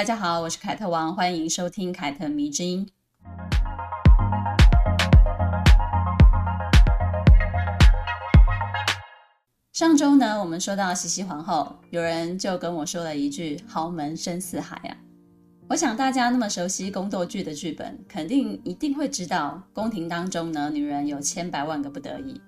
大家好，我是凯特王，欢迎收听凯特迷之音。上周呢，我们说到西西皇后，有人就跟我说了一句“豪门深似海”啊。我想大家那么熟悉宫斗剧的剧本，肯定一定会知道，宫廷当中呢，女人有千百万个不得已。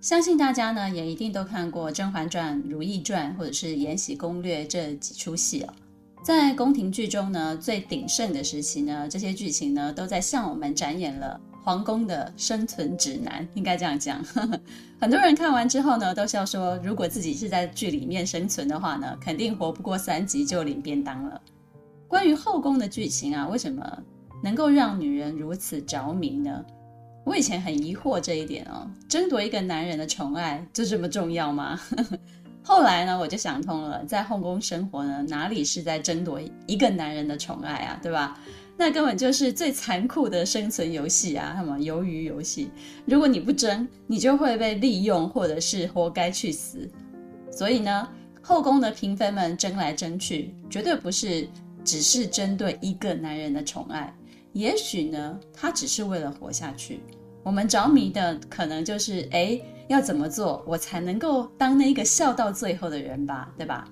相信大家呢，也一定都看过《甄嬛传》《如懿传》或者是《延禧攻略》这几出戏哦。在宫廷剧中呢，最鼎盛的时期呢，这些剧情呢，都在向我们展演了。皇宫的生存指南，应该这样讲。很多人看完之后呢，都笑说，如果自己是在剧里面生存的话呢，肯定活不过三集就领便当了。关于后宫的剧情啊，为什么能够让女人如此着迷呢？我以前很疑惑这一点哦，争夺一个男人的宠爱就这么重要吗？后来呢，我就想通了，在后宫生活呢，哪里是在争夺一个男人的宠爱啊，对吧？那根本就是最残酷的生存游戏啊！什么鱿鱼游戏？如果你不争，你就会被利用，或者是活该去死。所以呢，后宫的嫔妃们争来争去，绝对不是只是针对一个男人的宠爱。也许呢，他只是为了活下去。我们着迷的可能就是，哎，要怎么做我才能够当那个笑到最后的人吧？对吧？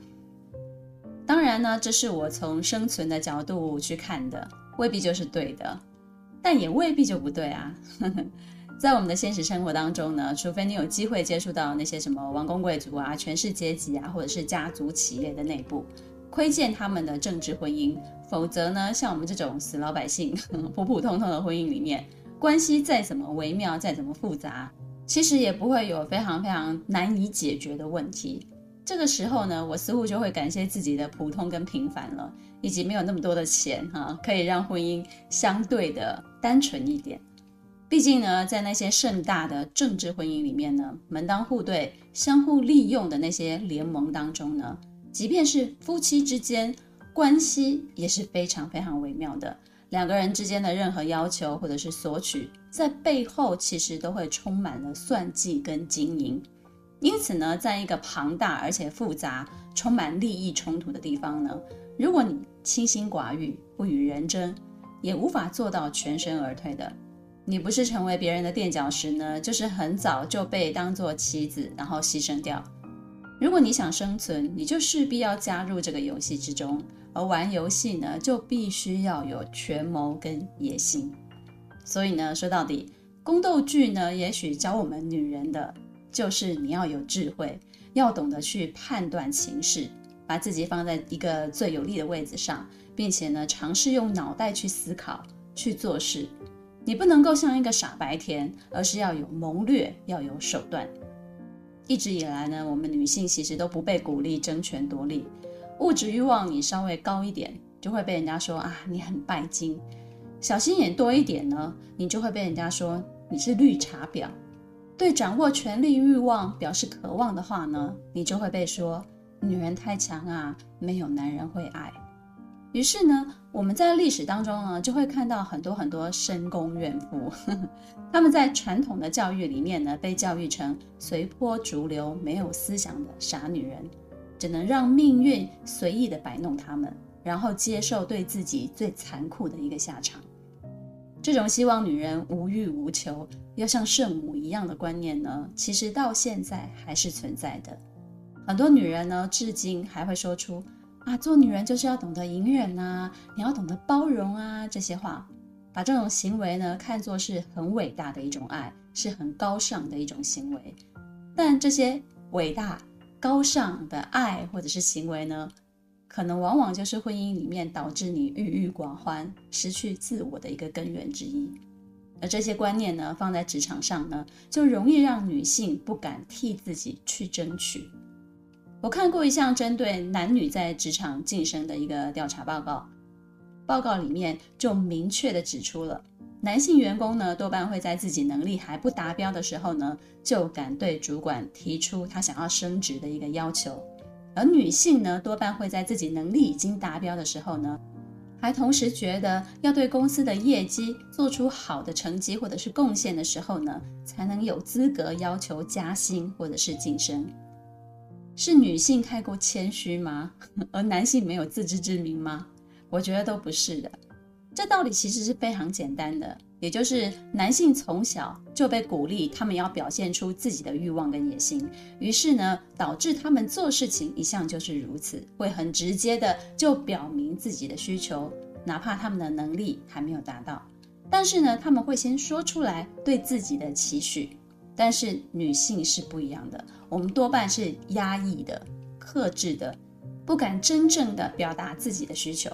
当然呢，这是我从生存的角度去看的。未必就是对的，但也未必就不对啊。在我们的现实生活当中呢，除非你有机会接触到那些什么王公贵族啊、权势阶级啊，或者是家族企业的内部，窥见他们的政治婚姻，否则呢，像我们这种死老百姓，普普通通的婚姻里面，关系再怎么微妙，再怎么复杂，其实也不会有非常非常难以解决的问题。这个时候呢，我似乎就会感谢自己的普通跟平凡了，以及没有那么多的钱哈，可以让婚姻相对的单纯一点。毕竟呢，在那些盛大的政治婚姻里面呢，门当户对、相互利用的那些联盟当中呢，即便是夫妻之间关系也是非常非常微妙的。两个人之间的任何要求或者是索取，在背后其实都会充满了算计跟经营。因此呢，在一个庞大而且复杂、充满利益冲突的地方呢，如果你清心寡欲、不与人争，也无法做到全身而退的。你不是成为别人的垫脚石呢，就是很早就被当做棋子，然后牺牲掉。如果你想生存，你就势必要加入这个游戏之中，而玩游戏呢，就必须要有权谋跟野心。所以呢，说到底，宫斗剧呢，也许教我们女人的。就是你要有智慧，要懂得去判断形势，把自己放在一个最有利的位置上，并且呢，尝试用脑袋去思考、去做事。你不能够像一个傻白甜，而是要有谋略，要有手段。一直以来呢，我们女性其实都不被鼓励争权夺利，物质欲望你稍微高一点，就会被人家说啊，你很拜金；小心眼多一点呢，你就会被人家说你是绿茶婊。对掌握权力欲望表示渴望的话呢，你就会被说女人太强啊，没有男人会爱。于是呢，我们在历史当中呢，就会看到很多很多深宫怨妇呵呵，他们在传统的教育里面呢，被教育成随波逐流、没有思想的傻女人，只能让命运随意的摆弄他们，然后接受对自己最残酷的一个下场。这种希望女人无欲无求，要像圣母一样的观念呢，其实到现在还是存在的。很多女人呢，至今还会说出啊，做女人就是要懂得隐忍啊，你要懂得包容啊这些话，把这种行为呢看作是很伟大的一种爱，是很高尚的一种行为。但这些伟大高尚的爱或者是行为呢，可能往往就是婚姻里面导致你郁郁寡欢、失去自我的一个根源之一。而这些观念呢，放在职场上呢，就容易让女性不敢替自己去争取。我看过一项针对男女在职场晋升的一个调查报告，报告里面就明确地指出了，男性员工呢，多半会在自己能力还不达标的时候呢，就敢对主管提出他想要升职的一个要求；而女性呢，多半会在自己能力已经达标的时候呢，还同时觉得要对公司的业绩做出好的成绩或者是贡献的时候呢，才能有资格要求加薪或者是晋升。是女性太过谦虚吗？而男性没有自知之明吗？我觉得都不是的。这道理其实是非常简单的，也就是男性从小就被鼓励，他们要表现出自己的欲望跟野心，于是呢，导致他们做事情一向就是如此，会很直接的就表明自己的需求，哪怕他们的能力还没有达到，但是呢，他们会先说出来对自己的期许。但是女性是不一样的，我们多半是压抑的、克制的，不敢真正的表达自己的需求。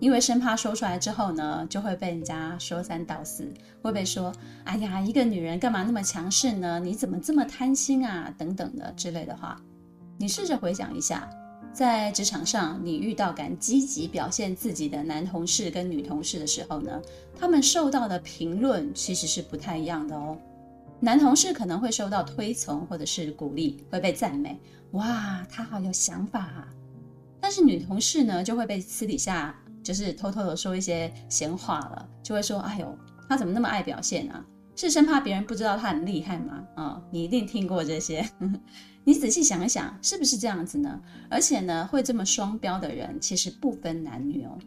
因为生怕说出来之后呢，就会被人家说三道四，会被说：“哎呀，一个女人干嘛那么强势呢？你怎么这么贪心啊？”等等的之类的话。你试着回想一下，在职场上，你遇到敢积极表现自己的男同事跟女同事的时候呢，他们受到的评论其实是不太一样的哦。男同事可能会受到推崇或者是鼓励，会被赞美：“哇，他好有想法啊！”但是女同事呢，就会被私底下。就是偷偷的说一些闲话了，就会说：“哎呦，他怎么那么爱表现啊？是生怕别人不知道他很厉害吗？”啊、你一定听过这些。你仔细想一想，是不是这样子呢？而且呢，会这么双标的人，其实不分男女哦。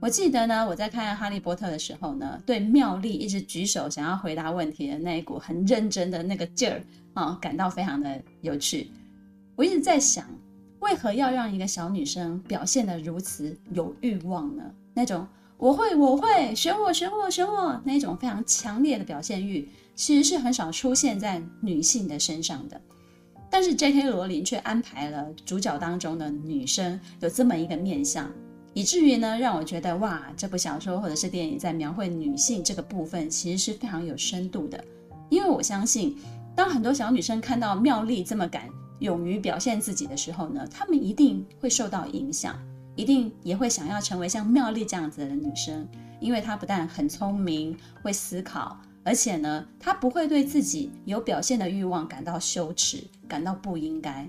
我记得呢，我在看《哈利波特》的时候呢，对妙丽一直举手想要回答问题的那一股很认真的那个劲儿啊、感到非常的有趣。我一直在想。为何要让一个小女生表现得如此有欲望呢？那种我会我会选我选我选我那种非常强烈的表现欲，其实是很少出现在女性的身上的。但是 J.K. 罗琳却安排了主角当中的女生有这么一个面相，以至于呢，让我觉得哇，这部小说或者是电影在描绘女性这个部分，其实是非常有深度的。因为我相信，当很多小女生看到妙丽这么敢。勇于表现自己的时候呢，她们一定会受到影响，一定也会想要成为像妙丽这样子的女生，因为她不但很聪明、会思考，而且呢，她不会对自己有表现的欲望感到羞耻、感到不应该。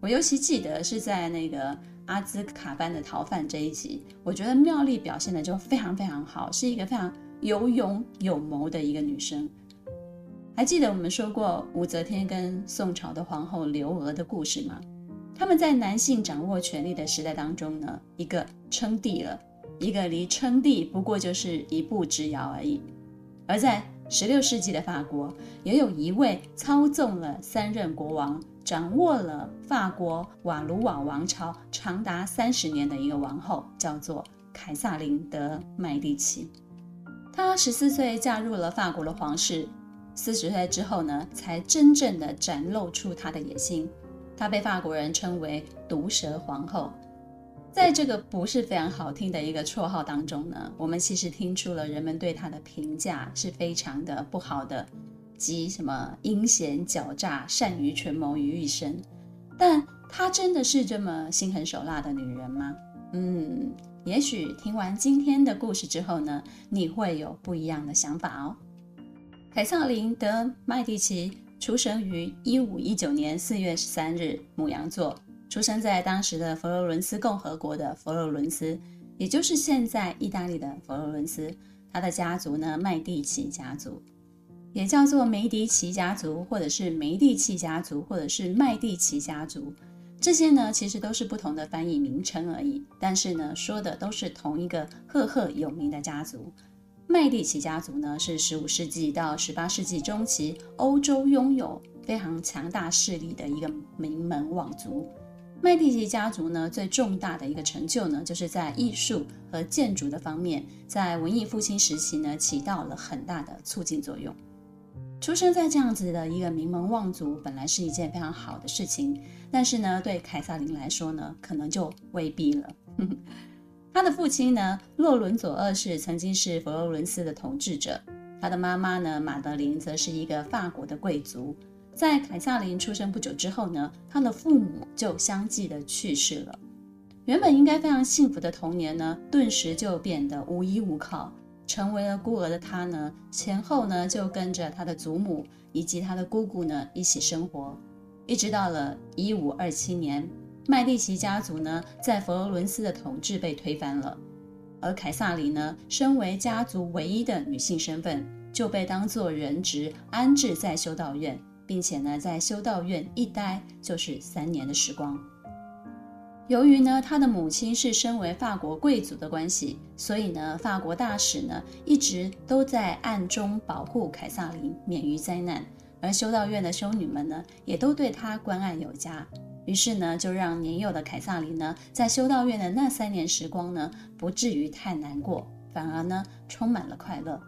我尤其记得是在那个阿兹卡班的逃犯这一集，我觉得妙丽表现的就非常非常好，是一个非常有勇有谋的一个女生。还记得我们说过武则天跟宋朝的皇后刘娥的故事吗？他们在男性掌握权力的时代当中呢，一个称帝了，一个离称帝不过就是一步之遥而已。而在十六世纪的法国，也有一位操纵了三任国王，掌握了法国瓦卢瓦王朝长达三十年的一个王后，叫做凯撒琳·德·麦蒂奇。她十四岁嫁入了法国的皇室。四十岁之后呢，才真正的展露出她的野心。她被法国人称为“毒舌皇后”。在这个不是非常好听的一个绰号当中呢，我们其实听出了人们对她的评价是非常的不好的，集什么阴险狡诈、善于权谋于一身。但她真的是这么心狠手辣的女人吗？嗯，也许听完今天的故事之后呢，你会有不一样的想法哦。凯瑟琳·德·麦地奇出生于一五一九年四月十三日，母羊座，出生在当时的佛罗伦斯共和国的佛罗伦斯，也就是现在意大利的佛罗伦斯。他的家族呢，麦地奇家族，也叫做梅迪奇家族，或者是梅地奇家族，或者是麦地奇家族。这些呢，其实都是不同的翻译名称而已，但是呢，说的都是同一个赫赫有名的家族。麦蒂奇家族呢，是十五世纪到十八世纪中期欧洲拥有非常强大势力的一个名门望族。麦蒂奇家族呢，最重大的一个成就呢，就是在艺术和建筑的方面，在文艺复兴时期呢，起到了很大的促进作用。出生在这样子的一个名门望族，本来是一件非常好的事情，但是呢，对凯撒琳来说呢，可能就未必了。他的父亲呢，洛伦佐二世曾经是佛罗伦斯的统治者。他的妈妈呢，玛德琳则是一个法国的贵族。在凯撒琳出生不久之后呢，他的父母就相继的去世了。原本应该非常幸福的童年呢，顿时就变得无依无靠。成为了孤儿的他呢，前后呢就跟着他的祖母以及他的姑姑呢一起生活，一直到了一五二七年，麦蒂奇家族呢在佛罗伦斯的统治被推翻了，而凯撒琳呢，身为家族唯一的女性身份，就被当作人质安置在修道院，并且呢在修道院一待就是三年的时光。由于呢，他的母亲是身为法国贵族的关系，所以呢，法国大使呢一直都在暗中保护凯撒琳免于灾难，而修道院的修女们呢也都对她关爱有加。于是呢，就让年幼的凯撒琳呢在修道院的那三年时光呢不至于太难过，反而呢充满了快乐。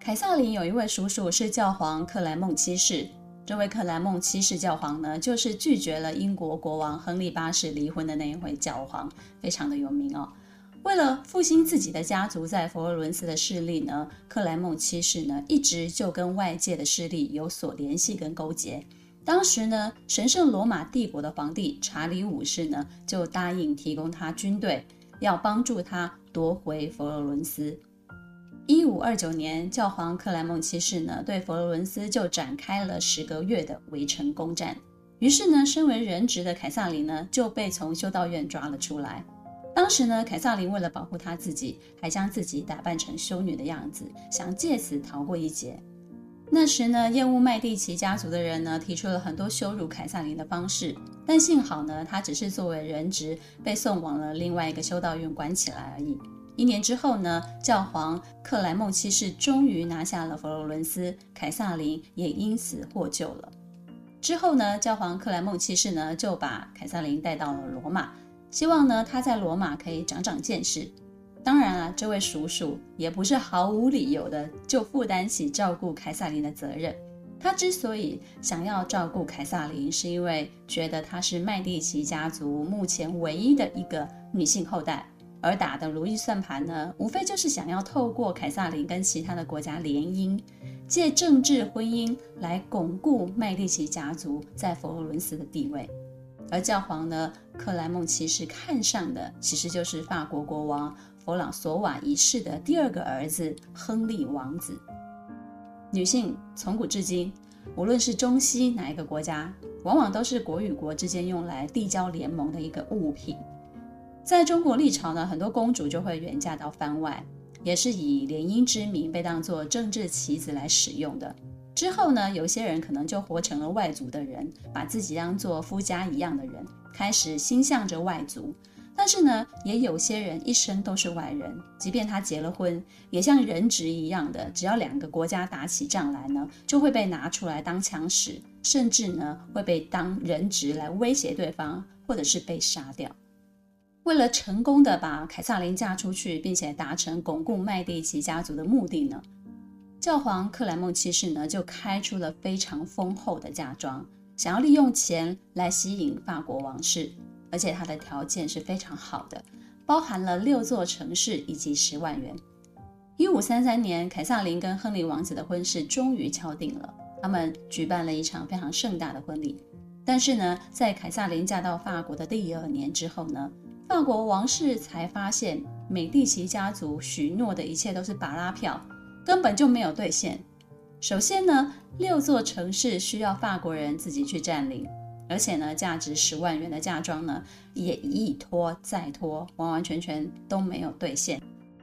凯撒琳有一位叔叔是教皇克莱孟七世。这位克莱孟七世教皇呢，就是拒绝了英国国王亨利八世离婚的那一位教皇，非常的有名哦。为了复兴自己的家族在佛罗伦斯的势力呢，克莱孟七世呢一直就跟外界的势力有所联系跟勾结。当时呢，神圣罗马帝国的皇帝查理五世呢就答应提供他军队，要帮助他夺回佛罗伦斯。一五二九年，教皇克莱孟七世呢，对佛罗伦斯就展开了十个月的围城攻战。于是呢，身为人质的凯撒琳呢，就被从修道院抓了出来。当时呢，凯撒琳为了保护她自己，还将自己打扮成修女的样子，想借此逃过一劫。那时呢，厌恶麦地奇家族的人呢，提出了很多羞辱凯撒琳的方式，但幸好呢，他只是作为人质被送往了另外一个修道院关起来而已。一年之后呢，教皇克莱孟七世终于拿下了佛罗伦斯，凯撒琳也因此获救了。之后呢，教皇克莱孟七世呢就把凯撒琳带到了罗马，希望呢他在罗马可以长长见识。当然啊，这位叔叔也不是毫无理由的就负担起照顾凯萨琳的责任。他之所以想要照顾凯萨琳，是因为觉得她是麦地奇家族目前唯一的一个女性后代。而打的如意算盘呢，无非就是想要透过凯萨琳跟其他的国家联姻，借政治婚姻来巩固麦地奇家族在佛罗伦斯的地位。而教皇呢，克莱孟其实看上的其实就是法国国王弗朗索瓦一世的第二个儿子亨利王子。女性从古至今，无论是中西哪一个国家，往往都是国与国之间用来缔交联盟的一个物品。在中国历朝呢，很多公主就会远嫁到番外，也是以联姻之名被当作政治棋子来使用的。之后呢，有些人可能就活成了外族的人，把自己当做夫家一样的人，开始心向着外族。但是呢，也有些人一生都是外人，即便他结了婚，也像人质一样的，只要两个国家打起仗来呢，就会被拿出来当枪使，甚至呢会被当人质来威胁对方，或者是被杀掉。为了成功的把凯撒琳嫁出去，并且达成巩固麦地奇家族的目的呢，教皇克莱孟七世呢就开出了非常丰厚的嫁妆，想要利用钱来吸引法国王室，而且他的条件是非常好的，包含了六座城市以及十万元。一五三三年，凯撒琳跟亨利王子的婚事终于敲定了，他们举办了一场非常盛大的婚礼。但是呢，在凯撒琳嫁到法国的第二年之后呢，法国王室才发现，美第奇家族许诺的一切都是芭乐票，根本就没有兑现。首先呢，六座城市需要法国人自己去占领，而且呢，价值十万元的嫁妆呢，也一拖再拖，完完全全都没有兑现。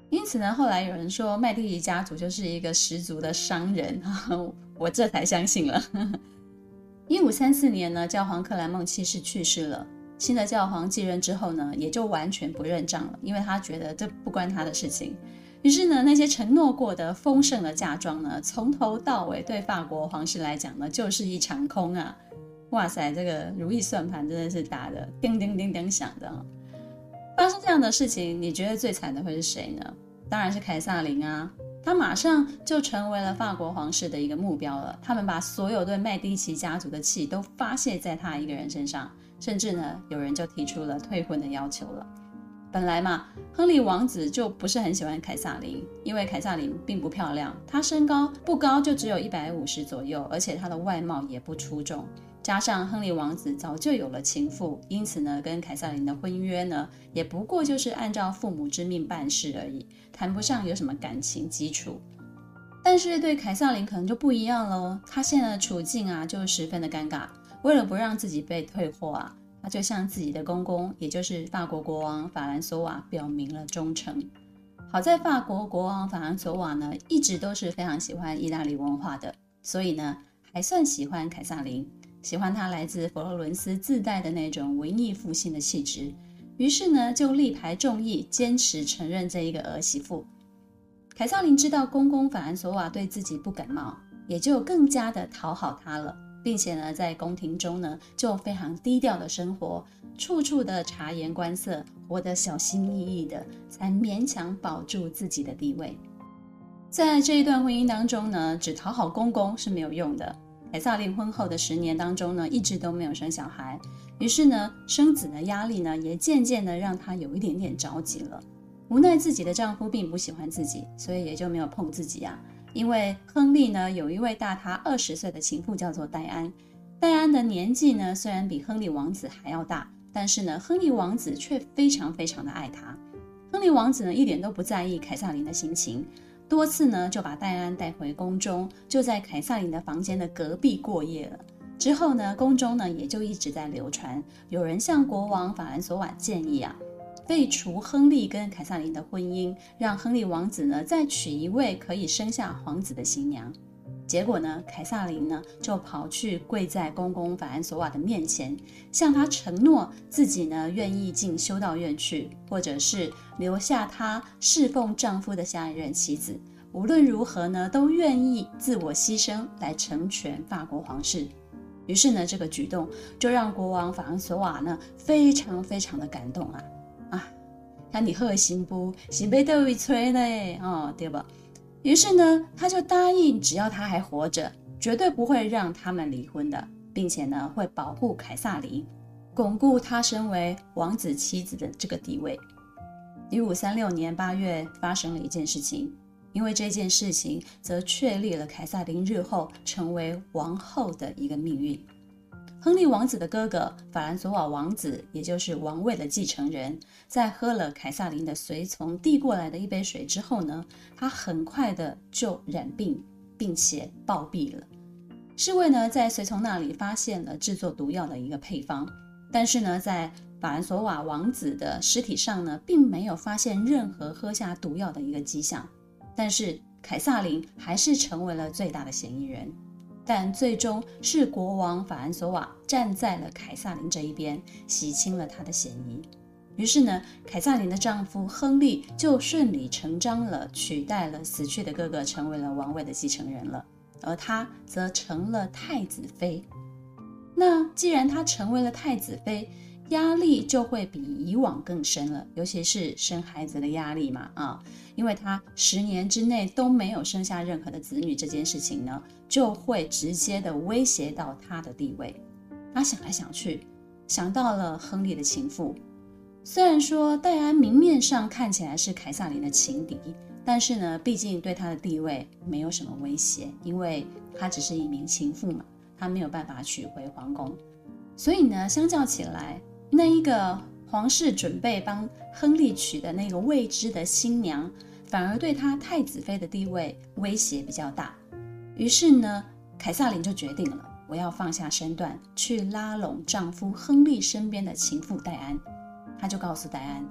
因此呢，后来有人说麦地奇家族就是一个十足的商人，我这才相信了。一五三四年呢，教皇克莱孟七世去世了。新的教皇继任之后呢，也就完全不认账了，因为他觉得这不关他的事情。于是呢，那些承诺过的丰盛的嫁妆呢，从头到尾对法国皇室来讲呢，就是一场空啊！哇塞，这个如意算盘真的是打得叮叮叮叮响的。发生这样的事情，你觉得最惨的会是谁呢？当然是凯撒琳啊，他马上就成为了法国皇室的一个目标了。他们把所有对麦迪奇家族的气都发泄在他一个人身上。甚至呢，有人就提出了退婚的要求了。本来嘛，亨利王子就不是很喜欢凯撒琳，因为凯撒琳并不漂亮，她身高不高，就只有一百五十左右，而且她的外貌也不出众。加上亨利王子早就有了情妇，因此呢，跟凯瑟琳的婚约呢，也不过就是按照父母之命办事而已，谈不上有什么感情基础。但是对凯瑟琳可能就不一样喽，她现在的处境啊，就十分的尴尬。为了不让自己被退货啊。他就向自己的公公，也就是法国国王法兰索瓦表明了忠诚。好在法国国王法兰索瓦呢，一直都是非常喜欢意大利文化的，所以呢，还算喜欢凯瑟琳，喜欢她来自佛罗伦斯自带的那种文艺复兴的气质。于是呢，就力排众议，坚持承认这一个儿媳妇。凯瑟琳知道公公法兰索瓦对自己不感冒，也就更加的讨好他了。并且呢，在宫廷中呢，就非常低调的生活，处处的察言观色，活得小心翼翼的，才勉强保住自己的地位。在这一段婚姻当中呢，只讨好公公是没有用的。凯撒琳婚后的十年当中呢，一直都没有生小孩，于是呢，生子的压力呢，也渐渐的让她有一点点着急了。无奈自己的丈夫并不喜欢自己，所以也就没有碰自己、啊。因为亨利呢，有一位大他二十岁的情妇叫做戴安，戴安的年纪呢，虽然比亨利王子还要大，但是呢，亨利王子却非常非常的爱她。亨利王子呢，一点都不在意凯撒琳的心情，多次呢就把戴安带回宫中，就在凯瑟琳的房间的隔壁过夜了。之后呢，宫中呢也就一直在流传，有人向国王法兰索瓦建议啊。废除亨利跟凯瑟琳的婚姻，让亨利王子呢再娶一位可以生下皇子的新娘。结果呢，凯撒琳呢就跑去跪在公公法兰索瓦的面前，向他承诺自己呢愿意进修道院去，或者是留下他侍奉丈夫的下一任妻子。无论如何呢，都愿意自我牺牲来成全法国皇室。于是呢，这个举动就让国王法兰索瓦呢非常非常的感动啊。啊，看你贺新不？新被都一催嘞，哦，对吧？于是呢，他就答应，只要他还活着，绝对不会让他们离婚的，并且呢，会保护凯萨琳，巩固他身为王子妻子的这个地位。一五三六年八月发生了一件事情，因为这件事情则确立了凯萨琳日后成为王后的一个命运。亨利王子的哥哥法兰索瓦王子，也就是王位的继承人，在喝了凯萨琳的随从递过来的一杯水之后呢，他很快的就染病，并且暴毙了。侍卫呢，在随从那里发现了制作毒药的一个配方，但是呢，在法兰索瓦王子的尸体上呢，并没有发现任何喝下毒药的一个迹象。但是凯萨琳还是成为了最大的嫌疑人。但最终是国王法兰索瓦站在了凯撒琳这一边，洗清了他的嫌疑。于是呢，凯撒琳的丈夫亨利就顺理成章了取代了死去的哥哥，成为了王位的继承人了，而他则成了太子妃。那既然他成为了太子妃，压力就会比以往更深了，尤其是生孩子的压力嘛，啊，因为他十年之内都没有生下任何的子女，这件事情呢，就会直接的威胁到他的地位。他想来想去，想到了亨利的情妇，虽然说戴安明面上看起来是凯萨琳的情敌，但是呢，毕竟对他的地位没有什么威胁，因为他只是一名情妇嘛，他没有办法娶回皇宫，所以呢，相较起来。那一个皇室准备帮亨利娶的那个未知的新娘，反而对他太子妃的地位威胁比较大。于是呢，凯萨琳就决定了，我要放下身段去拉拢丈夫亨利身边的情妇戴安。她就告诉戴安，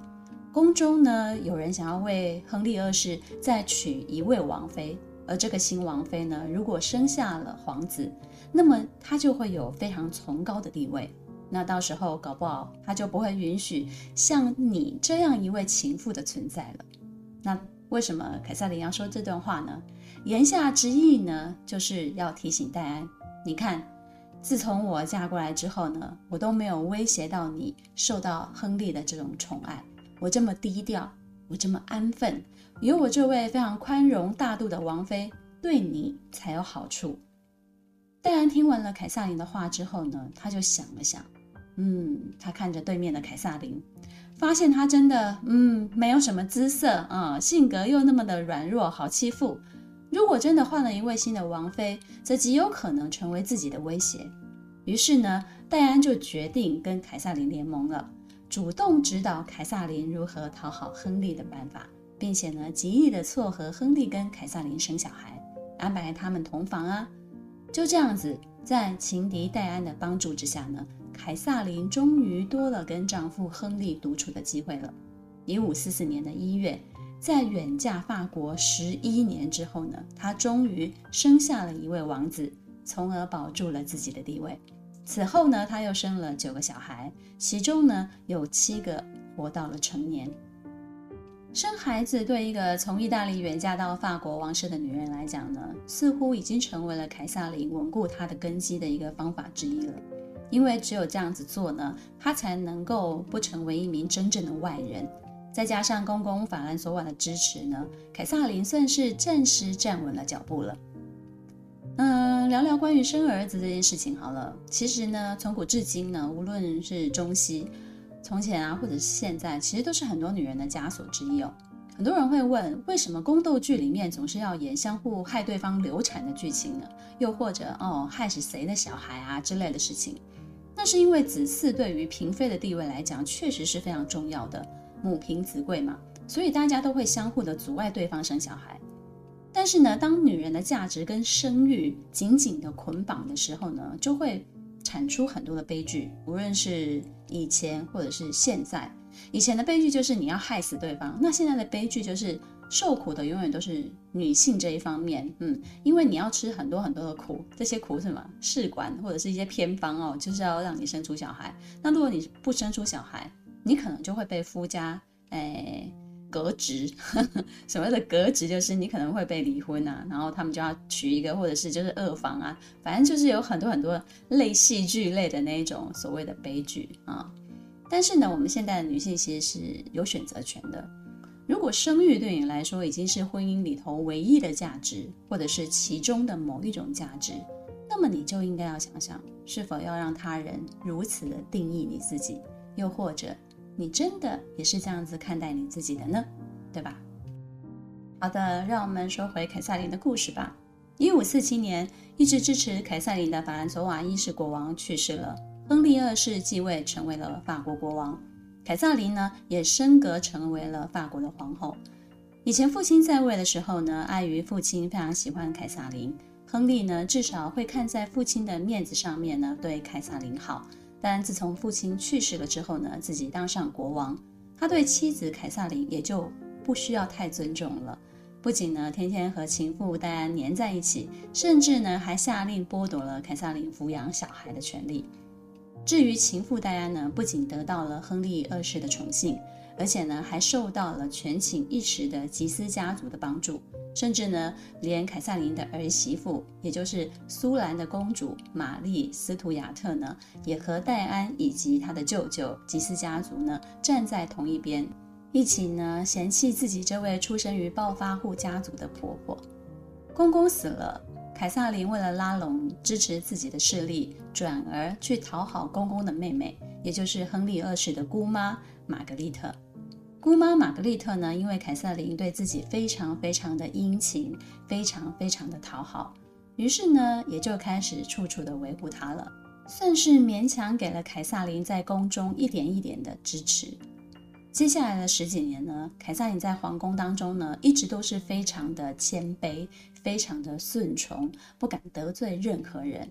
宫中呢有人想要为亨利二世再娶一位王妃，而这个新王妃呢，如果生下了皇子，那么她就会有非常崇高的地位。那到时候搞不好他就不会允许像你这样一位情妇的存在了。那为什么凯萨琳要说这段话呢？言下之意呢，就是要提醒戴安，你看，自从我嫁过来之后呢，我都没有威胁到你受到亨利的这种宠爱。我这么低调，我这么安分，有我这位非常宽容大度的王妃，对你才有好处。戴安听完了凯萨琳的话之后呢，他就想了想。嗯，他看着对面的凯萨琳，发现她真的，嗯，没有什么姿色啊，性格又那么的软弱，好欺负。如果真的换了一位新的王妃，则极有可能成为自己的威胁。于是呢，戴安就决定跟凯萨琳联盟了，主动指导凯萨琳如何讨好亨利的办法，并且呢，极力的撮合亨利跟凯萨琳生小孩，安排他们同房啊。就这样子，在情敌戴安的帮助之下呢，凯萨琳终于多了跟丈夫亨利独处的机会了。一五四四年的一月。在远嫁法国十一年之后呢，她终于生下了一位王子，从而保住了自己的地位。此后呢，她又生了九个小孩，其中呢有七个活到了成年。生孩子对一个从意大利远嫁到法国王室的女人来讲呢，似乎已经成为了凯萨琳稳固她的根基的一个方法之一了。因为只有这样子做呢，她才能够不成为一名真正的外人。再加上公公法兰索瓦的支持呢，凯萨琳算是暂时站稳了脚步了。嗯，聊聊关于生儿子这件事情好了。其实呢，从古至今呢，无论是中西，从前啊，或者是现在，其实都是很多女人的枷锁之一哦。很多人会问，为什么宫斗剧里面总是要演相互害对方流产的剧情呢？又或者哦，害死谁的小孩啊之类的事情？那是因为子嗣对于嫔妃的地位来讲，确实是非常重要的。母凭子贵嘛，所以大家都会相互的阻碍对方生小孩。但是呢，当女人的价值跟生育紧紧的捆绑的时候呢，就会产出很多的悲剧。无论是以前或者是现在，以前的悲剧就是你要害死对方，那现在的悲剧就是受苦的永远都是女性这一方面。嗯，因为你要吃很多很多的苦，这些苦什么？试管或者是一些偏方哦，就是要让你生出小孩。那如果你不生出小孩，你可能就会被夫家诶革职，所谓的革职就是你可能会被离婚啊，然后他们就要娶一个，或者是就是二房啊，反正就是有很多很多类戏剧类的那一种所谓的悲剧啊。但是呢，我们现代的女性其实是有选择权的。如果生育对你来说已经是婚姻里头唯一的价值，或者是其中的某一种价值，那么你就应该要想想，是否要让他人如此的定义你自己，又或者。你真的也是这样子看待你自己的呢？对吧？好的，让我们说回凯瑟琳的故事吧。一五四七年，一直支持凯瑟琳的法兰索瓦一世国王去世了，亨利二世继位成为了法国国王，凯萨琳呢也升格成为了法国的皇后。以前父亲在位的时候呢，碍于父亲非常喜欢凯萨琳，亨利呢至少会看在父亲的面子上面呢，对凯萨琳好。但自从父亲去世了之后呢，自己当上国王，他对妻子凯萨琳也就不需要太尊重了。不仅呢，天天和情妇戴安黏在一起，甚至呢，还下令剥夺了凯萨琳抚养小孩的权利。至于情妇戴安呢，不仅得到了亨利二世的宠幸，而且呢，还受到了权倾一时的吉斯家族的帮助。甚至呢，连凯瑟琳的儿媳妇，也就是苏兰的公主玛丽斯图亚特呢，也和戴安以及他的舅舅吉斯家族呢站在同一边，一起呢嫌弃自己这位出生于暴发户家族的婆婆。公公死了，凯瑟琳为了拉拢支持自己的势力，转而去讨好公公的妹妹，也就是亨利二世的姑妈玛格丽特。姑妈玛格丽特呢，因为凯瑟琳对自己非常非常的殷勤，非常非常的讨好，于是呢，也就开始处处的维护她了，算是勉强给了凯瑟琳在宫中一点一点的支持。接下来的十几年呢，凯撒琳在皇宫当中呢，一直都是非常的谦卑，非常的顺从，不敢得罪任何人。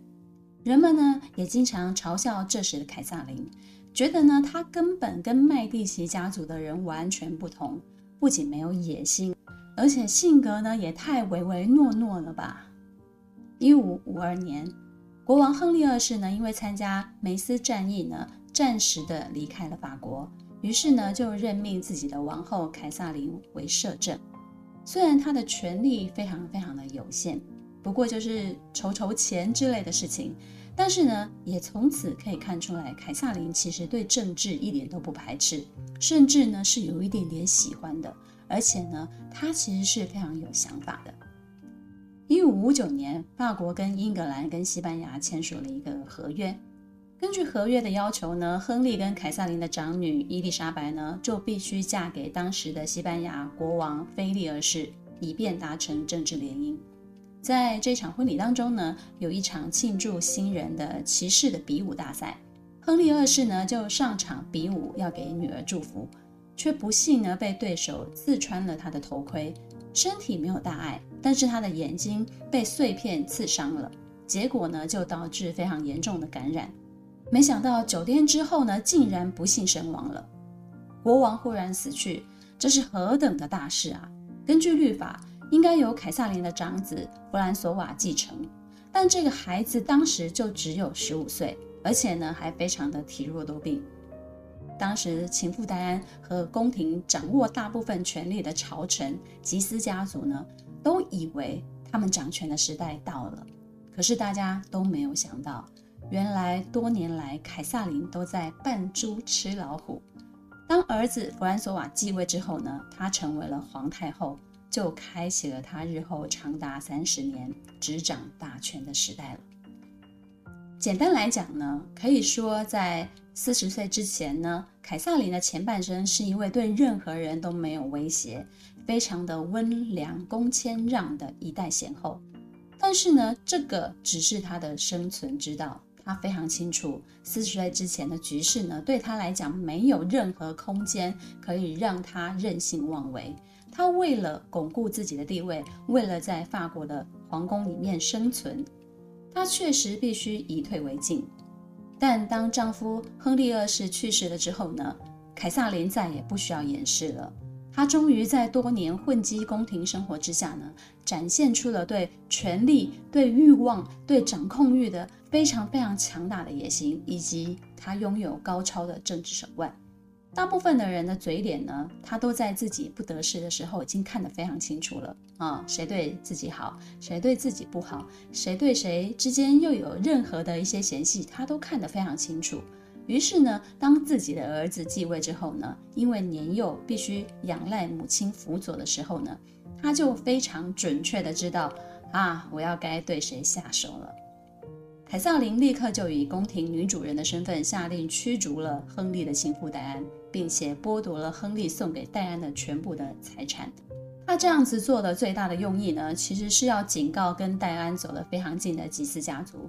人们呢，也经常嘲笑这时的凯撒琳。觉得呢，他根本跟麦蒂奇家族的人完全不同，不仅没有野心，而且性格呢也太唯唯诺诺了吧。一五五二年，国王亨利二世呢因为参加梅斯战役呢，暂时的离开了法国，于是呢就任命自己的王后凯撒琳为摄政。虽然他的权力非常非常的有限，不过就是筹筹钱之类的事情。但是呢，也从此可以看出来，凯撒琳其实对政治一点都不排斥，甚至呢是有一点点喜欢的。而且呢，他其实是非常有想法的。一五五九年，法国跟英格兰跟西班牙签署了一个合约，根据合约的要求呢，亨利跟凯瑟琳的长女伊丽莎白呢，就必须嫁给当时的西班牙国王菲利二世，以便达成政治联姻。在这场婚礼当中呢，有一场庆祝新人的骑士的比武大赛，亨利二世呢就上场比武，要给女儿祝福，却不幸呢被对手刺穿了他的头盔，身体没有大碍，但是他的眼睛被碎片刺伤了，结果呢就导致非常严重的感染。没想到九天之后呢，竟然不幸身亡了。国王忽然死去，这是何等的大事啊！根据律法，应该由凯撒琳的长子弗兰索瓦继承，但这个孩子当时就只有十五岁，而且呢还非常的体弱多病。当时情妇戴安和宫廷掌握大部分权力的朝臣吉斯家族呢，都以为他们掌权的时代到了，可是大家都没有想到。原来多年来，凯撒琳都在扮猪吃老虎。当儿子弗兰索瓦继位之后呢，她成为了皇太后，就开启了她日后长达三十年执掌大权的时代了。简单来讲呢，可以说在四十岁之前呢，凯撒琳的前半生是一位对任何人都没有威胁、非常的温良恭谦让的一代贤后。但是呢，这个只是她的生存之道。他非常清楚，四十岁之前的局势呢，对他来讲没有任何空间可以让他任性妄为。他为了巩固自己的地位，为了在法国的皇宫里面生存，他确实必须以退为进。但当丈夫亨利二世去世了之后呢，凯撒琳再也不需要掩饰了。她终于在多年混迹宫廷生活之下呢，展现出了对权力、对欲望、对掌控欲的非常非常强大的野心，以及他拥有高超的政治手腕。大部分的人的嘴脸呢，他都在自己不得势的时候已经看得非常清楚了啊，谁对自己好，谁对自己不好，谁对谁之间又有任何的一些嫌隙，他都看得非常清楚。于是呢，当自己的儿子继位之后呢，因为年幼必须仰赖母亲辅佐的时候呢，他就非常准确的知道啊，我要该对谁下手了。凯萨琳立刻就以宫廷女主人的身份下令驱逐了亨利的情妇戴安，并且剥夺了亨利送给戴安的全部的财产。他这样子做的最大的用意呢，其实是要警告跟戴安走得非常近的吉斯家族。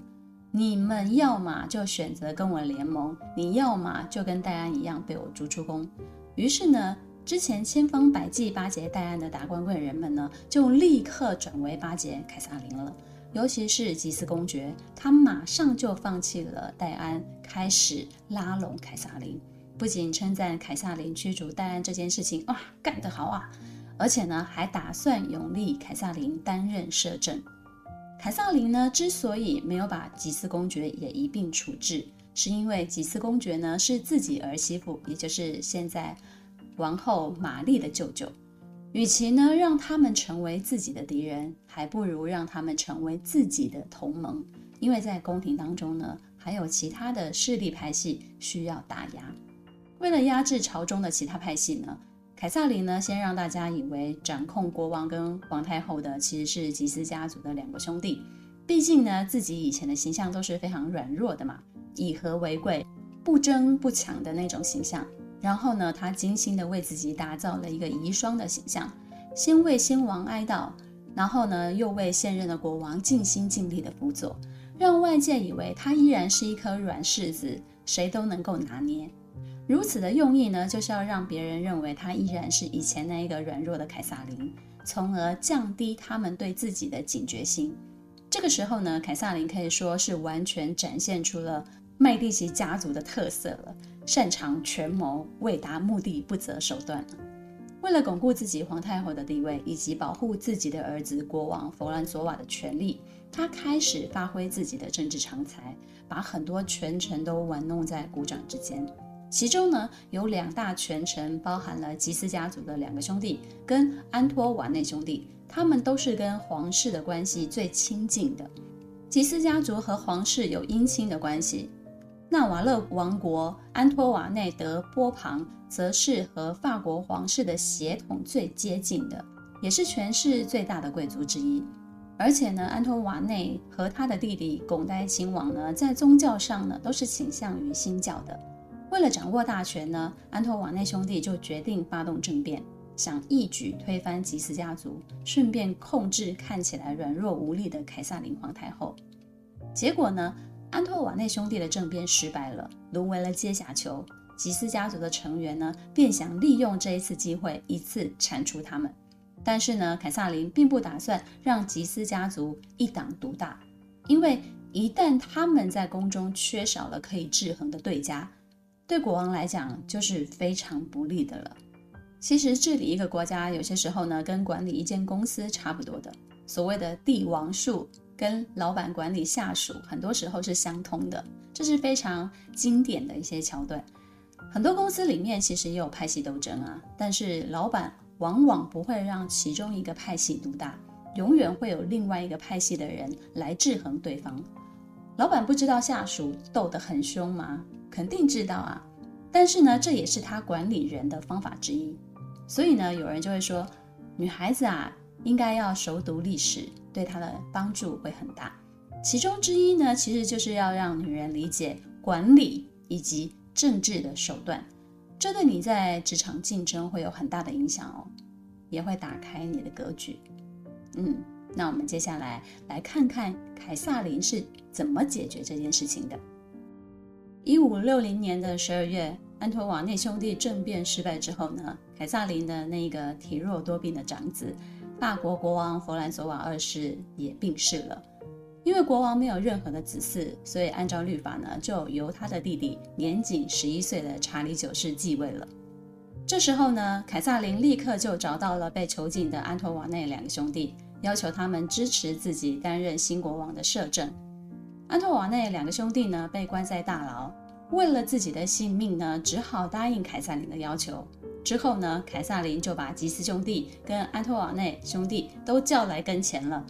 你们要么就选择跟我联盟，你要么就跟戴安一样被我逐出宫。于是呢，之前千方百计巴结戴安的达官贵人们呢，就立刻转为巴结凯萨琳了。尤其是吉斯公爵，他马上就放弃了戴安，开始拉拢凯撒琳。不仅称赞凯撒琳驱逐戴安这件事情，哇，干得好啊！而且呢，还打算拥立凯撒琳担任摄政。凯撒琳呢，之所以没有把吉斯公爵也一并处置，是因为吉斯公爵呢是自己儿媳妇，也就是现在王后玛丽的舅舅。与其呢让他们成为自己的敌人，还不如让他们成为自己的同盟。因为在宫廷当中呢，还有其他的势力派系需要打压。为了压制朝中的其他派系呢，凯撒琳呢，先让大家以为掌控国王跟皇太后的其实是吉斯家族的两个兄弟。毕竟呢，自己以前的形象都是非常软弱的嘛，以和为贵，不争不抢的那种形象。然后呢，他精心的为自己打造了一个遗孀的形象，先为先王哀悼，然后呢，又为现任的国王尽心尽力的辅佐，让外界以为他依然是一颗软柿子，谁都能够拿捏。如此的用意呢，就是要让别人认为他依然是以前那一个软弱的凯萨琳，从而降低他们对自己的警觉性。这个时候呢，凯萨琳可以说是完全展现出了麦蒂奇家族的特色了，擅长权谋，为达目的不择手段。为了巩固自己皇太后的地位，以及保护自己的儿子国王弗兰索瓦的权利，他开始发挥自己的政治长才，把很多权臣都玩弄在股掌之间。其中呢，有两大权臣，包含了吉斯家族的两个兄弟跟安托瓦内兄弟，他们都是跟皇室的关系最亲近的。吉斯家族和皇室有姻亲的关系，纳瓦勒王国安托瓦内德波旁则是和法国皇室的血统最接近的，也是权势最大的贵族之一。而且呢，安托瓦内和他的弟弟巩代亲王呢，在宗教上呢都是倾向于新教的。为了掌握大权呢，安托瓦内兄弟就决定发动政变，想一举推翻吉斯家族，顺便控制看起来软弱无力的凯撒琳皇太后。结果呢，安托瓦内兄弟的政变失败了，沦为了阶下囚。吉斯家族的成员呢，便想利用这一次机会，一次铲除他们。但是呢，凯萨琳并不打算让吉斯家族一党独大，因为一旦他们在宫中缺少了可以制衡的对家，对国王来讲就是非常不利的了。其实治理一个国家，有些时候呢，跟管理一间公司差不多的。所谓的帝王术，跟老板管理下属，很多时候是相通的。这是非常经典的一些桥段。很多公司里面其实也有派系斗争啊，但是老板往往不会让其中一个派系独大，永远会有另外一个派系的人来制衡对方。老板不知道下属斗得很凶吗？肯定知道啊，但是呢，这也是他管理人的方法之一。所以呢，有人就会说，女孩子啊，应该要熟读历史，对她的帮助会很大。其中之一呢，其实就是要让女人理解管理以及政治的手段，这对你在职场竞争会有很大的影响哦，也会打开你的格局。嗯，那我们接下来来看看凯撒琳是怎么解决这件事情的。一五六零年的十二月，安托瓦内兄弟政变失败之后呢，凯撒琳的那个体弱多病的长子，法国国王弗兰索瓦二世也病逝了。因为国王没有任何的子嗣，所以按照律法呢，就由他的弟弟年仅十一岁的查理九世继位了。这时候呢，凯撒琳立刻就找到了被囚禁的安托瓦内两个兄弟，要求他们支持自己担任新国王的摄政。安托瓦内两个兄弟呢，被关在大牢，为了自己的性命呢，只好答应凯撒琳的要求。之后呢，凯撒琳就把吉斯兄弟跟安托瓦内兄弟都叫来跟前了，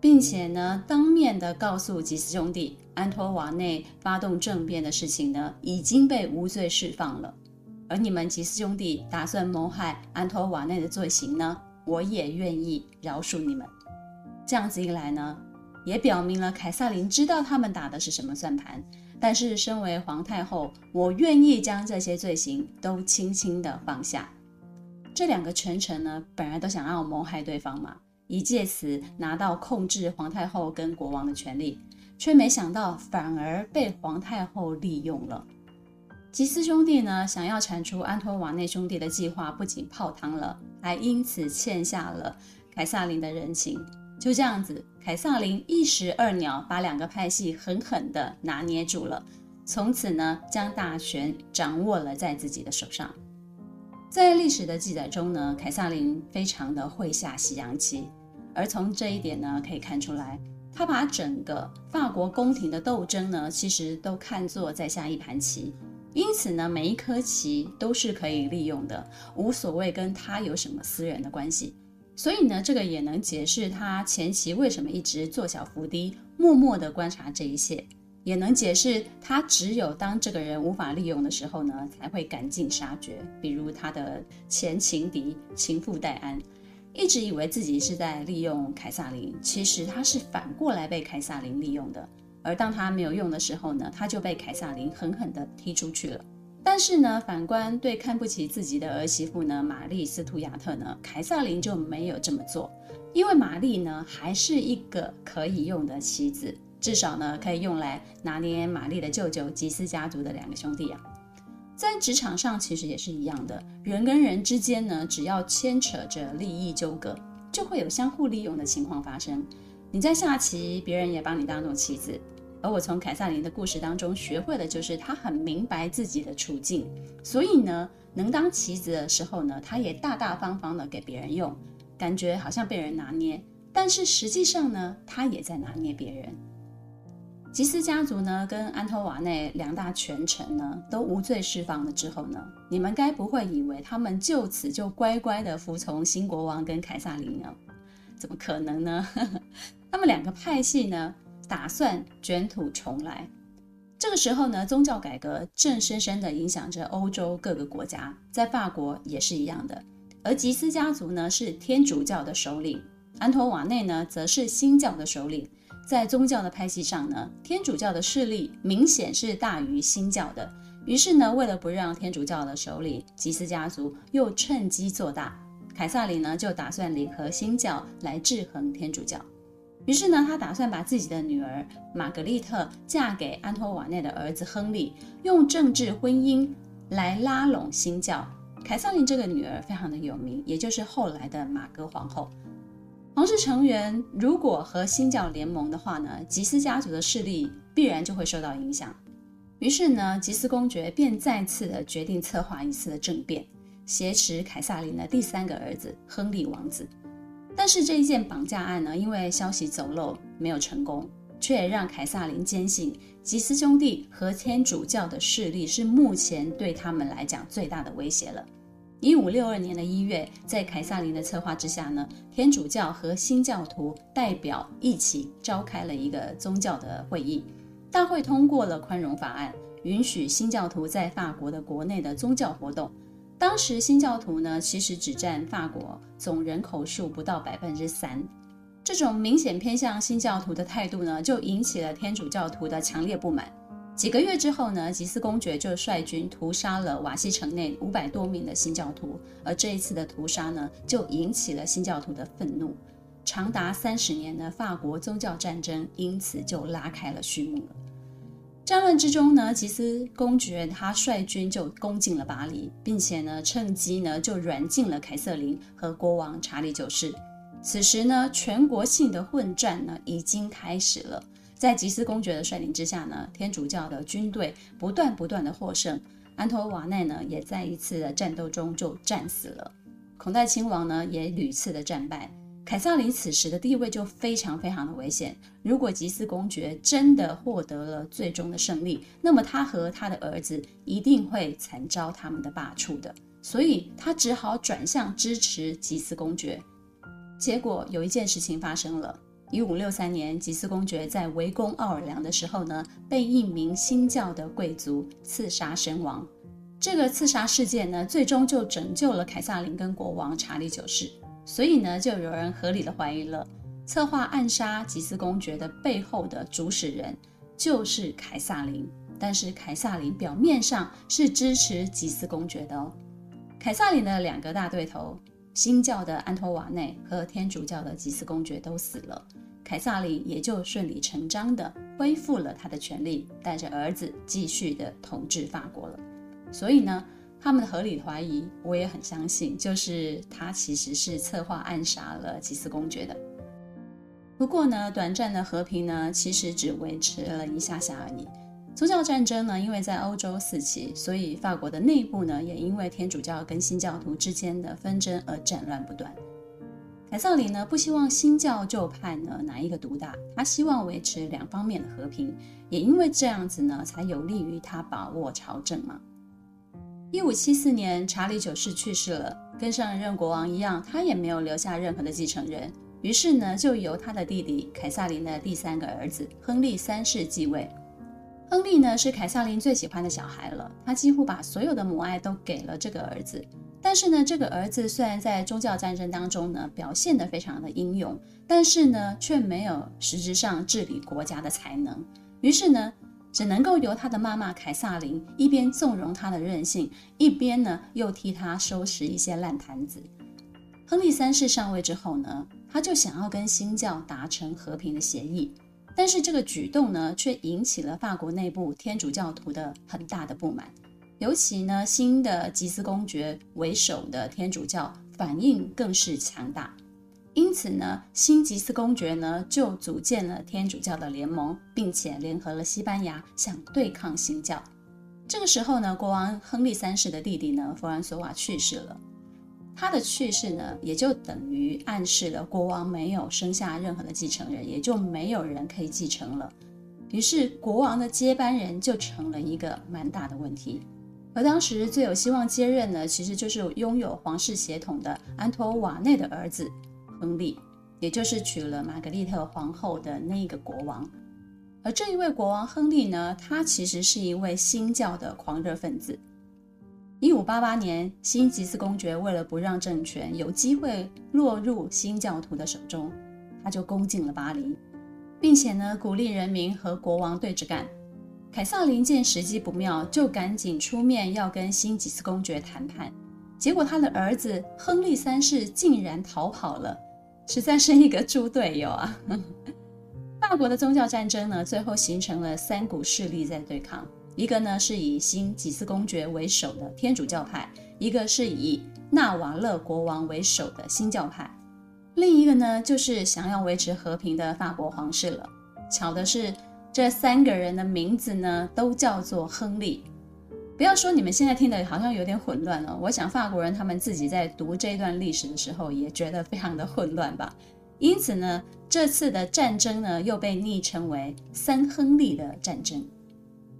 并且呢，当面的告诉吉斯兄弟，安托瓦内发动政变的事情呢，已经被无罪释放了，而你们吉斯兄弟打算谋害安托瓦内的罪行呢，我也愿意饶恕你们。这样子一来呢，也表明了凯撒琳知道他们打的是什么算盘，但是身为皇太后，我愿意将这些罪行都轻轻的放下。这两个权臣呢，本来都想要谋害对方嘛，以借此拿到控制皇太后跟国王的权利，却没想到反而被皇太后利用了。吉斯兄弟呢，想要铲除安托瓦内兄弟的计划不仅泡汤了，还因此欠下了凯萨琳的人情。就这样子，凯撒琳一石二鸟，把两个派系狠狠地拿捏住了。从此呢，将大权掌握了在自己的手上。在历史的记载中呢，凯撒琳非常的会下西洋棋，而从这一点呢，可以看出来，他把整个法国宫廷的斗争呢，其实都看作在下一盘棋。因此呢，每一颗棋都是可以利用的，无所谓跟他有什么私人的关系。所以呢，这个也能解释他前期为什么一直做小伏低，默默地观察这一切，也能解释他只有当这个人无法利用的时候呢，才会赶尽杀绝。比如他的前情敌情妇戴安，一直以为自己是在利用凯萨琳，其实他是反过来被凯萨琳利用的。而当他没有用的时候呢，他就被凯萨琳狠狠地踢出去了。但是呢，反观对看不起自己的儿媳妇呢，玛丽斯图亚特呢，凯瑟琳就没有这么做，因为玛丽呢还是一个可以用的棋子，至少呢可以用来拿捏玛丽的舅舅吉斯家族的两个兄弟啊。在职场上其实也是一样的，人跟人之间呢，只要牵扯着利益纠葛，就会有相互利用的情况发生。你在下棋，别人也把你当做棋子。而我从凯萨琳的故事当中学会的就是，他很明白自己的处境，所以呢，能当棋子的时候呢，他也大大方方的给别人用，感觉好像被人拿捏，但是实际上呢，他也在拿捏别人。吉斯家族呢，跟安托瓦内两大权臣呢，都无罪释放了之后呢，你们该不会以为他们就此就乖乖的服从新国王跟凯萨琳呢？怎么可能呢？他们两个派系呢，打算卷土重来，这个时候呢，宗教改革正深深地影响着欧洲各个国家，在法国也是一样的。而吉斯家族呢，是天主教的首领，安托瓦内呢，则是新教的首领。在宗教的派系上呢，天主教的势力明显是大于新教的。于是呢，为了不让天主教的首领吉斯家族又趁机做大，凯萨里呢就打算联合新教来制衡天主教。于是呢，他打算把自己的女儿玛格丽特嫁给安托瓦内的儿子亨利，用政治婚姻来拉拢新教。凯瑟琳这个女儿非常的有名，也就是后来的玛格皇后。皇室成员如果和新教联盟的话呢，吉斯家族的势力必然就会受到影响。于是呢，吉斯公爵便再次的决定策划一次的政变，挟持凯瑟琳的第三个儿子亨利王子。但是这一件绑架案呢，因为消息走漏没有成功，却也让凯撒琳坚信吉斯兄弟和天主教的势力是目前对他们来讲最大的威胁了。一五六二年的一月，在凯撒琳的策划之下呢，天主教和新教徒代表一起召开了一个宗教的会议，大会通过了宽容法案，允许新教徒在法国的国内的宗教活动。当时新教徒呢，其实只占法国总人口数不到百分之三，这种明显偏向新教徒的态度呢，就引起了天主教徒的强烈不满。几个月之后呢，吉斯公爵就率军屠杀了瓦西城内五百多名的新教徒，而这一次的屠杀呢，就引起了新教徒的愤怒，长达三十年的法国宗教战争因此就拉开了序幕。战乱之中呢，吉斯公爵他率军就攻进了巴黎，并且呢，趁机呢就软禁了凯瑟琳和国王查理九世。此时呢，全国性的混战呢已经开始了。在吉斯公爵的率领之下呢，天主教的军队不断不断的获胜，安托瓦内呢也在一次的战斗中就战死了，孔代亲王呢也屡次的战败，凯萨琳此时的地位就非常非常的危险。如果吉斯公爵真的获得了最终的胜利，那么他和他的儿子一定会惨遭他们的罢黜的，所以他只好转向支持吉斯公爵。结果有一件事情发生了。一五六三年，吉斯公爵在围攻奥尔良的时候呢，被一名新教的贵族刺杀身亡。这个刺杀事件呢，最终就拯救了凯撒琳跟国王查理九世。所以呢，就有人合理的怀疑了，策划暗杀吉斯公爵的背后的主使人就是凯萨琳。但是凯萨琳表面上是支持吉斯公爵的哦。凯萨琳的两个大对头，新教的安托瓦内和天主教的吉斯公爵都死了。凯萨琳也就顺理成章地恢复了他的权利，带着儿子继续地统治法国了。所以呢，他们的合理怀疑，我也很相信，就是他其实是策划暗杀了吉斯公爵的。不过呢，短暂的和平呢，其实只维持了一下下而已。宗教战争呢，因为在欧洲四起，所以法国的内部呢，也因为天主教跟新教徒之间的纷争而战乱不断。凯瑟琳呢，不希望新教旧派呢哪一个独大，他希望维持两方面的和平，也因为这样子呢，才有利于他把握朝政嘛。一五七四年，查理九世去世了，跟上任国王一样，他也没有留下任何的继承人，于是呢，就由他的弟弟凯萨琳的第三个儿子亨利三世继位。亨利呢，是凯萨琳最喜欢的小孩了，他几乎把所有的母爱都给了这个儿子。但是呢，这个儿子虽然在宗教战争当中呢表现得非常的英勇，但是呢却没有实质上治理国家的才能。于是呢，只能够由他的妈妈凯萨琳一边纵容他的任性，一边呢又替他收拾一些烂摊子。亨利三世上位之后呢，他就想要跟新教达成和平的协议，但是这个举动呢却引起了法国内部天主教徒的很大的不满。尤其呢，新的吉斯公爵为首的天主教反应更是强大，因此呢，新吉斯公爵呢就组建了天主教的联盟，并且联合了西班牙，想对抗新教。这个时候呢，国王亨利三世的弟弟呢，弗兰索瓦去世了。他的去世呢，也就等于暗示了国王没有生下任何的继承人，也就没有人可以继承了。于是，国王的接班人就成了一个蛮大的问题。而当时最有希望接任呢，其实就是拥有皇室血统的安托瓦内的儿子亨利，也就是娶了玛格丽特皇后的那一个国王。而这一位国王亨利呢，他其实是一位新教的狂热分子。一五八八年，新吉斯公爵为了不让政权有机会落入新教徒的手中，他就攻进了巴黎，并且呢，鼓励人民和国王对着干。凯撒琳见时机不妙，就赶紧出面要跟新吉斯公爵谈判。结果他的儿子亨利三世竟然逃跑了，实在是一个猪队友啊！法国的宗教战争呢，最后形成了三股势力在对抗。一个呢是以新吉斯公爵为首的天主教派，一个是以纳瓦勒国王为首的新教派，另一个呢就是想要维持和平的法国皇室了。巧的是，这三个人的名字呢都叫做亨利。不要说你们现在听的好像有点混乱了，我想法国人他们自己在读这段历史的时候也觉得非常的混乱吧。因此呢，这次的战争呢又被昵称为“三亨利”的战争。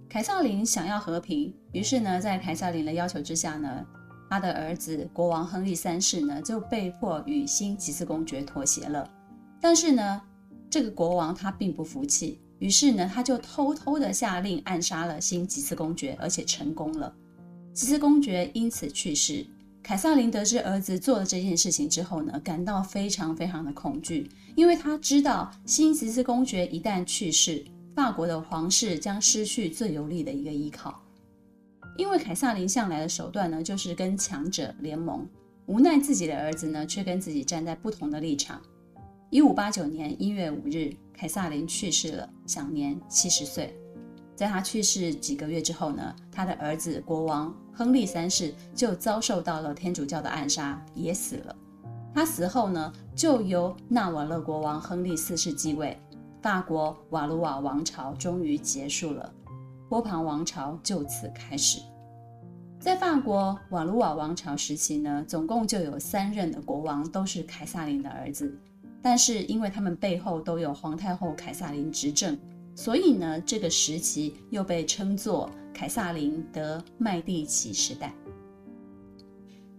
凯萨琳想要和平，于是呢，在凯萨琳的要求之下呢，他的儿子国王亨利三世呢就被迫与新吉斯公爵妥协了。但是呢，这个国王他并不服气，于是呢，他就偷偷的下令暗杀了新吉斯公爵，而且成功了。吉斯公爵因此去世。凯萨琳得知儿子做了这件事情之后呢，感到非常非常的恐惧，因为他知道新吉斯公爵一旦去世。法国的皇室将失去最有力的一个依靠，因为凯萨琳向来的手段呢，就是跟强者联盟，无奈自己的儿子呢，却跟自己站在不同的立场。一五八九年一月五日，凯萨琳去世了，享年七十岁。在他去世几个月之后呢，他的儿子国王亨利三世就遭受到了天主教的暗杀，也死了。他死后呢，就由纳瓦勒国王亨利四世继位。法国瓦卢瓦王朝终于结束了，波旁王朝就此开始。在法国瓦卢瓦王朝时期呢，总共就有三任的国王都是凯撒琳的儿子，但是因为他们背后都有皇太后凯撒琳执政，所以呢，这个时期又被称作凯撒琳德麦地奇时代。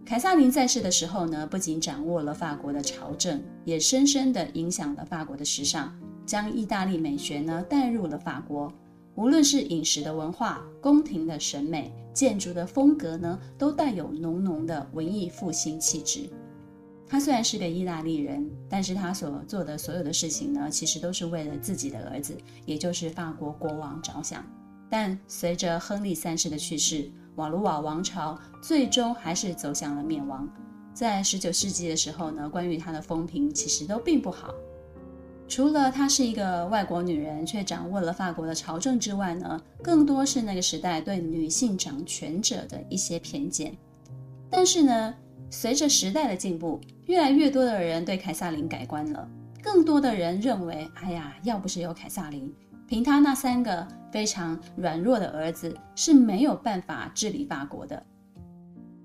凯撒琳在世的时候呢，不仅掌握了法国的朝政，也深深地影响了法国的时尚。将意大利美学呢带入了法国，无论是饮食的文化、宫廷的审美、建筑的风格呢，都带有浓浓的文艺复兴气质。他虽然是个意大利人，但是他所做的所有的事情呢，其实都是为了自己的儿子，也就是法国国王着想。但随着亨利三世的去世，瓦卢瓦王朝最终还是走向了灭亡。在十九世纪的时候呢，关于他的风评其实都并不好。除了她是一个外国女人，却掌握了法国的朝政之外呢，更多是那个时代对女性掌权者的一些偏见。但是呢，随着时代的进步，越来越多的人对凯撒琳改观了。更多的人认为，哎呀，要不是有凯撒琳，凭他那三个非常软弱的儿子是没有办法治理法国的。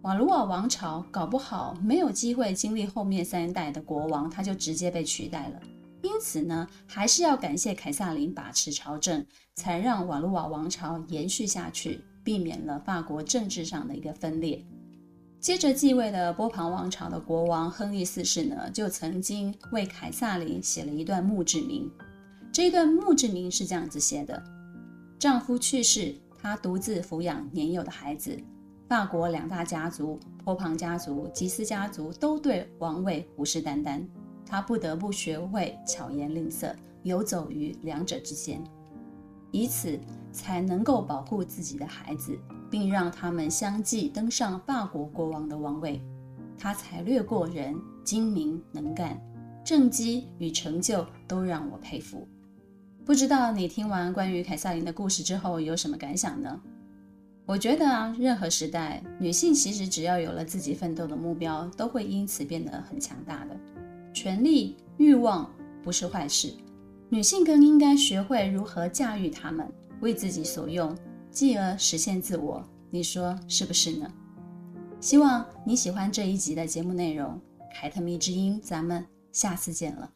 瓦卢瓦王朝搞不好没有机会经历后面三代的国王，他就直接被取代了。因此呢，还是要感谢凯撒琳把持朝政，才让瓦卢瓦王朝延续下去，避免了法国政治上的一个分裂。接着继位的波旁王朝的国王亨利四世呢，就曾经为凯撒琳写了一段墓志铭。这一段墓志铭是这样子写的：丈夫去世，她独自抚养年幼的孩子。法国两大家族波旁家族、吉斯家族都对王位虎视眈眈。她不得不学会巧言令色，游走于两者之间，以此才能够保护自己的孩子，并让他们相继登上法国国王的王位。他才略过人，精明能干，政绩与成就都让我佩服。不知道你听完关于凯瑟琳的故事之后有什么感想呢？我觉得啊，任何时代，女性其实只要有了自己奋斗的目标，都会因此变得很强大的。权力欲望不是坏事，女性更应该学会如何驾驭它们，为自己所用，继而实现自我你说是不是呢？希望你喜欢这一集的节目内容凯特米之音咱们下次见了。